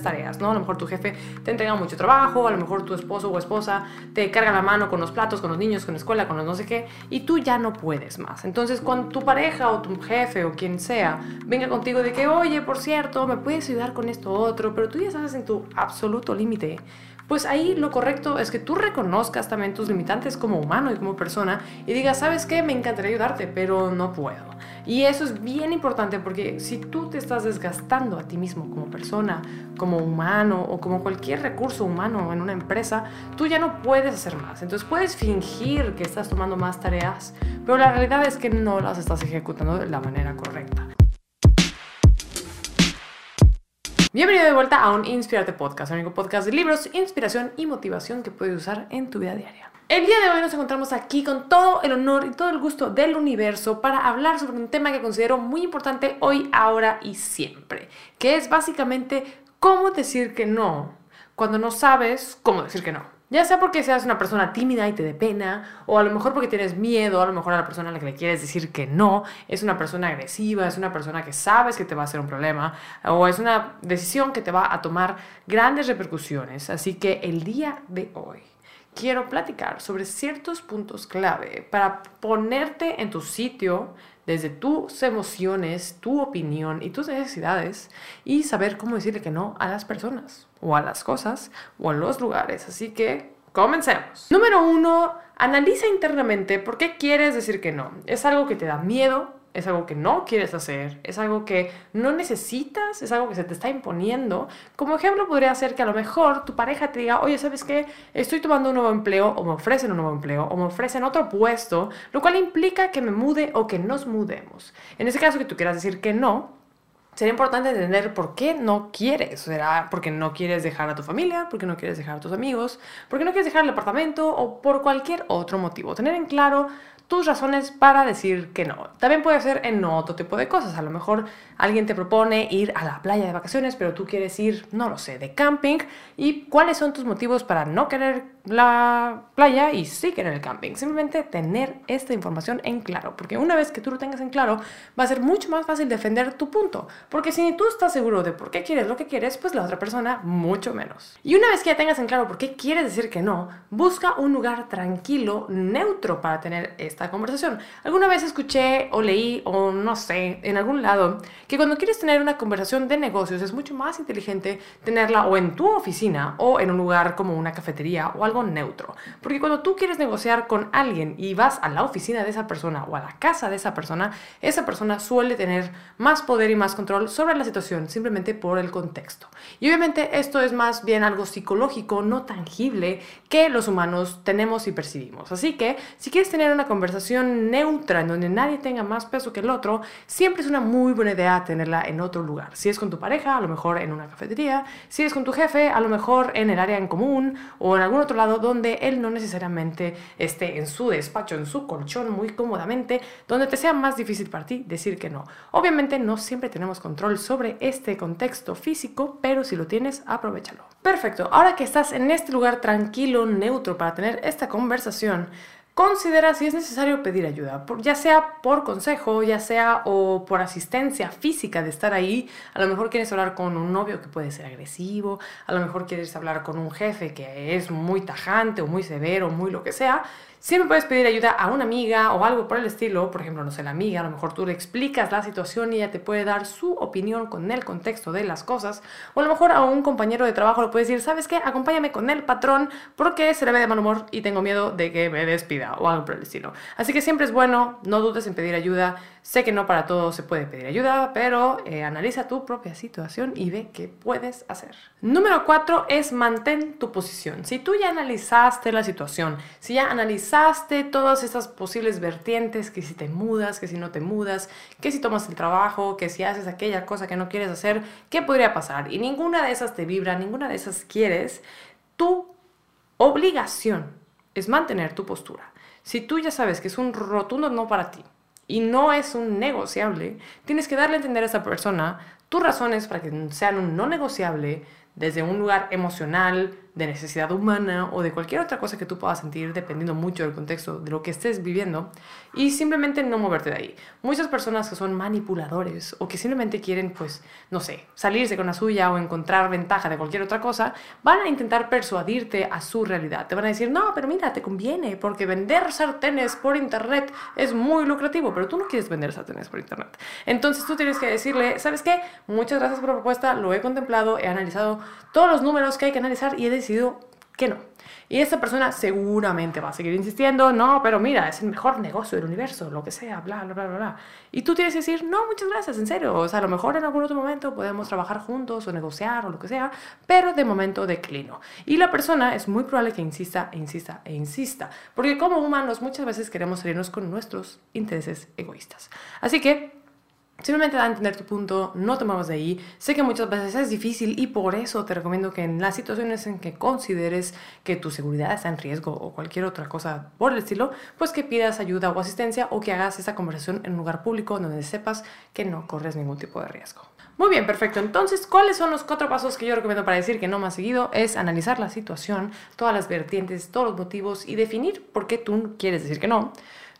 tareas, ¿no? A lo mejor tu jefe te entrega mucho trabajo, a lo mejor tu esposo o esposa te carga la mano con los platos, con los niños, con la escuela, con los no sé qué, y tú ya no puedes más. Entonces, cuando tu pareja o tu jefe o quien sea venga contigo de que, oye, por cierto, me puedes ayudar con esto otro, pero tú ya estás en tu absoluto límite, pues ahí lo correcto es que tú reconozcas también tus limitantes como humano y como persona y digas, ¿sabes qué? Me encantaría ayudarte, pero no puedo. Y eso es bien importante porque si tú te estás desgastando a ti mismo como persona, como humano o como cualquier recurso humano en una empresa, tú ya no puedes hacer más. Entonces puedes fingir que estás tomando más tareas, pero la realidad es que no las estás ejecutando de la manera correcta. Bienvenido de vuelta a un Inspirarte Podcast, el único podcast de libros, inspiración y motivación que puedes usar en tu vida diaria. El día de hoy nos encontramos aquí con todo el honor y todo el gusto del universo para hablar sobre un tema que considero muy importante hoy, ahora y siempre, que es básicamente cómo decir que no cuando no sabes cómo decir que no. Ya sea porque seas una persona tímida y te dé pena, o a lo mejor porque tienes miedo, a lo mejor a la persona a la que le quieres decir que no, es una persona agresiva, es una persona que sabes que te va a hacer un problema, o es una decisión que te va a tomar grandes repercusiones. Así que el día de hoy quiero platicar sobre ciertos puntos clave para ponerte en tu sitio desde tus emociones, tu opinión y tus necesidades y saber cómo decirle que no a las personas o a las cosas o a los lugares. Así que comencemos. Número uno, analiza internamente por qué quieres decir que no. ¿Es algo que te da miedo? Es algo que no quieres hacer, es algo que no necesitas, es algo que se te está imponiendo. Como ejemplo podría ser que a lo mejor tu pareja te diga, oye, ¿sabes qué? Estoy tomando un nuevo empleo o me ofrecen un nuevo empleo o me ofrecen otro puesto, lo cual implica que me mude o que nos mudemos. En ese caso que tú quieras decir que no, sería importante entender por qué no quieres. ¿Será porque no quieres dejar a tu familia? ¿Porque no quieres dejar a tus amigos? ¿Porque no quieres dejar el apartamento? ¿O por cualquier otro motivo? Tener en claro tus razones para decir que no. También puede ser en otro tipo de cosas. A lo mejor alguien te propone ir a la playa de vacaciones, pero tú quieres ir, no lo sé, de camping. ¿Y cuáles son tus motivos para no querer la playa y sí querer el camping? Simplemente tener esta información en claro, porque una vez que tú lo tengas en claro, va a ser mucho más fácil defender tu punto. Porque si tú estás seguro de por qué quieres lo que quieres, pues la otra persona mucho menos. Y una vez que ya tengas en claro por qué quieres decir que no, busca un lugar tranquilo, neutro para tener esta conversación. Alguna vez escuché o leí o no sé, en algún lado, que cuando quieres tener una conversación de negocios es mucho más inteligente tenerla o en tu oficina o en un lugar como una cafetería o algo neutro. Porque cuando tú quieres negociar con alguien y vas a la oficina de esa persona o a la casa de esa persona, esa persona suele tener más poder y más control sobre la situación simplemente por el contexto. Y obviamente esto es más bien algo psicológico, no tangible, que los humanos tenemos y percibimos. Así que si quieres tener una conversación conversación neutra en donde nadie tenga más peso que el otro, siempre es una muy buena idea tenerla en otro lugar. Si es con tu pareja, a lo mejor en una cafetería, si es con tu jefe, a lo mejor en el área en común o en algún otro lado donde él no necesariamente esté en su despacho, en su colchón muy cómodamente, donde te sea más difícil para ti decir que no. Obviamente no siempre tenemos control sobre este contexto físico, pero si lo tienes, aprovechalo. Perfecto, ahora que estás en este lugar tranquilo, neutro para tener esta conversación, Considera si es necesario pedir ayuda, ya sea por consejo, ya sea o por asistencia física de estar ahí. A lo mejor quieres hablar con un novio que puede ser agresivo, a lo mejor quieres hablar con un jefe que es muy tajante o muy severo, muy lo que sea. Siempre puedes pedir ayuda a una amiga o algo por el estilo, por ejemplo, no sé, la amiga, a lo mejor tú le explicas la situación y ella te puede dar su opinión con el contexto de las cosas, o a lo mejor a un compañero de trabajo le puedes decir, ¿sabes qué? Acompáñame con el patrón porque se le ve de mal humor y tengo miedo de que me despida o algo por el estilo. Así que siempre es bueno, no dudes en pedir ayuda. Sé que no para todo se puede pedir ayuda, pero eh, analiza tu propia situación y ve qué puedes hacer. Número cuatro es mantén tu posición. Si tú ya analizaste la situación, si ya analizaste todas estas posibles vertientes, que si te mudas, que si no te mudas, que si tomas el trabajo, que si haces aquella cosa que no quieres hacer, ¿qué podría pasar? Y ninguna de esas te vibra, ninguna de esas quieres. Tu obligación es mantener tu postura. Si tú ya sabes que es un rotundo no para ti y no es un negociable, tienes que darle a entender a esa persona tus razones para que sean un no negociable desde un lugar emocional, de necesidad humana o de cualquier otra cosa que tú puedas sentir dependiendo mucho del contexto de lo que estés viviendo y simplemente no moverte de ahí. Muchas personas que son manipuladores o que simplemente quieren, pues, no sé, salirse con la suya o encontrar ventaja de cualquier otra cosa, van a intentar persuadirte a su realidad. Te van a decir, no, pero mira, te conviene porque vender sartenes por internet es muy lucrativo, pero tú no quieres vender sartenes por internet. Entonces tú tienes que decirle, ¿sabes qué? Muchas gracias por la propuesta, lo he contemplado, he analizado todos los números que hay que analizar y he decidido que no. Y esta persona seguramente va a seguir insistiendo, no, pero mira, es el mejor negocio del universo, lo que sea, bla, bla, bla, bla. Y tú tienes que decir, no, muchas gracias, en serio. O sea, a lo mejor en algún otro momento podemos trabajar juntos o negociar o lo que sea, pero de momento declino. Y la persona es muy probable que insista e insista e insista, porque como humanos muchas veces queremos salirnos con nuestros intereses egoístas. Así que Simplemente da a entender tu punto, no te muevas de ahí. Sé que muchas veces es difícil y por eso te recomiendo que en las situaciones en que consideres que tu seguridad está en riesgo o cualquier otra cosa por el estilo, pues que pidas ayuda o asistencia o que hagas esa conversación en un lugar público donde sepas que no corres ningún tipo de riesgo. Muy bien, perfecto. Entonces, ¿cuáles son los cuatro pasos que yo recomiendo para decir que no más seguido? Es analizar la situación, todas las vertientes, todos los motivos y definir por qué tú quieres decir que no.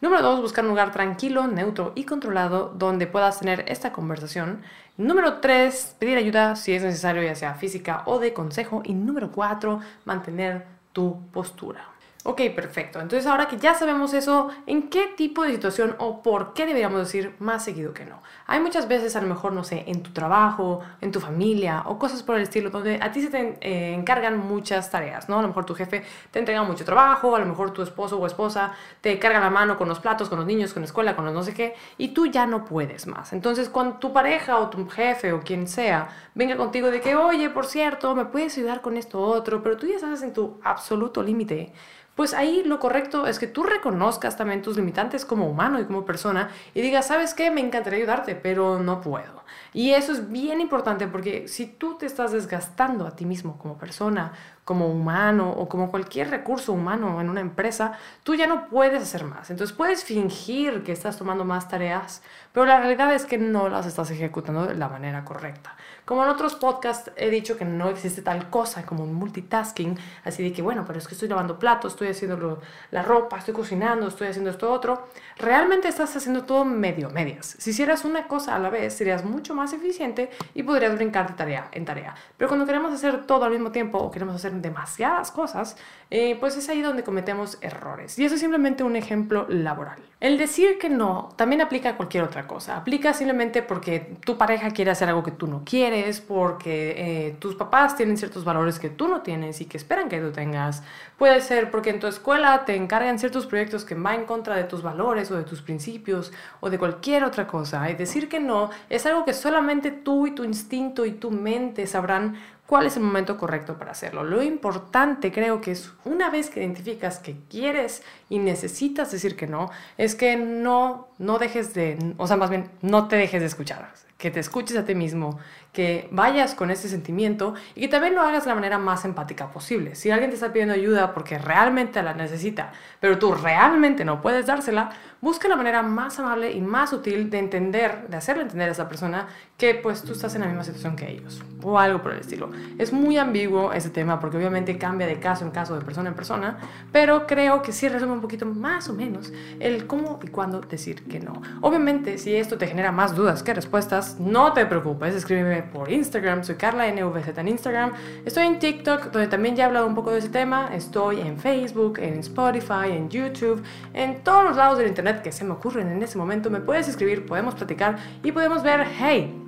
Número dos, buscar un lugar tranquilo, neutro y controlado donde puedas tener esta conversación. Número tres, pedir ayuda si es necesario, ya sea física o de consejo. Y número cuatro, mantener tu postura. Ok, perfecto. Entonces ahora que ya sabemos eso, ¿en qué tipo de situación o por qué deberíamos decir más seguido que no? Hay muchas veces, a lo mejor, no sé, en tu trabajo, en tu familia o cosas por el estilo, donde a ti se te eh, encargan muchas tareas, ¿no? A lo mejor tu jefe te entrega mucho trabajo, a lo mejor tu esposo o esposa te carga la mano con los platos, con los niños, con la escuela, con los no sé qué, y tú ya no puedes más. Entonces, cuando tu pareja o tu jefe o quien sea venga contigo de que, oye, por cierto, me puedes ayudar con esto otro, pero tú ya estás en tu absoluto límite pues ahí lo correcto es que tú reconozcas también tus limitantes como humano y como persona y digas, ¿sabes qué? Me encantaría ayudarte, pero no puedo. Y eso es bien importante porque si tú te estás desgastando a ti mismo como persona, como humano o como cualquier recurso humano en una empresa, tú ya no puedes hacer más. Entonces puedes fingir que estás tomando más tareas, pero la realidad es que no las estás ejecutando de la manera correcta. Como en otros podcasts he dicho que no existe tal cosa como un multitasking, así de que bueno, pero es que estoy lavando platos, estoy haciendo la ropa, estoy cocinando, estoy haciendo esto otro. Realmente estás haciendo todo medio, medias. Si hicieras una cosa a la vez, serías mucho más eficiente y podrías brincar de tarea en tarea. Pero cuando queremos hacer todo al mismo tiempo o queremos hacer demasiadas cosas, eh, pues es ahí donde cometemos errores. Y eso es simplemente un ejemplo laboral. El decir que no también aplica a cualquier otra cosa. Aplica simplemente porque tu pareja quiere hacer algo que tú no quieres, porque eh, tus papás tienen ciertos valores que tú no tienes y que esperan que tú tengas. Puede ser porque en tu escuela te encargan ciertos proyectos que van en contra de tus valores o de tus principios o de cualquier otra cosa. Y decir que no es algo que solamente tú y tu instinto y tu mente sabrán cuál es el momento correcto para hacerlo. Lo importante creo que es una vez que identificas que quieres y necesitas decir que no, es que no, no dejes de, o sea, más bien, no te dejes de escuchar, que te escuches a ti mismo, que vayas con ese sentimiento y que también lo hagas de la manera más empática posible. Si alguien te está pidiendo ayuda porque realmente la necesita, pero tú realmente no puedes dársela, busca la manera más amable y más útil de entender, de hacerle entender a esa persona que pues tú estás en la misma situación que ellos o algo por el estilo. Es muy ambiguo ese tema porque obviamente cambia de caso en caso, de persona en persona, pero creo que sí resume un poquito más o menos el cómo y cuándo decir que no. Obviamente si esto te genera más dudas que respuestas, no te preocupes, escríbeme por Instagram, soy Carla NVZ en Instagram. Estoy en TikTok, donde también ya he hablado un poco de ese tema. Estoy en Facebook, en Spotify, en YouTube, en todos los lados del internet que se me ocurren en ese momento. Me puedes escribir, podemos platicar y podemos ver, hey,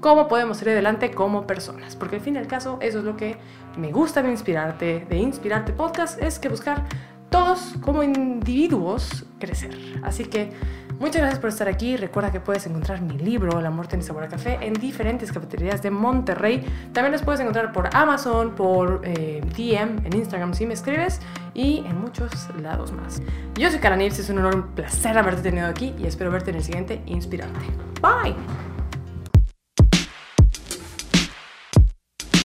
cómo podemos ir adelante como personas. Porque al fin y al caso, eso es lo que me gusta de Inspirarte, de Inspirarte Podcast, es que buscar todos como individuos crecer. Así que Muchas gracias por estar aquí. Recuerda que puedes encontrar mi libro, El amor tiene sabor a café, en diferentes cafeterías de Monterrey. También los puedes encontrar por Amazon, por eh, DM, en Instagram si me escribes y en muchos lados más. Yo soy Cara es un honor, un placer haberte tenido aquí y espero verte en el siguiente Inspirante. Bye.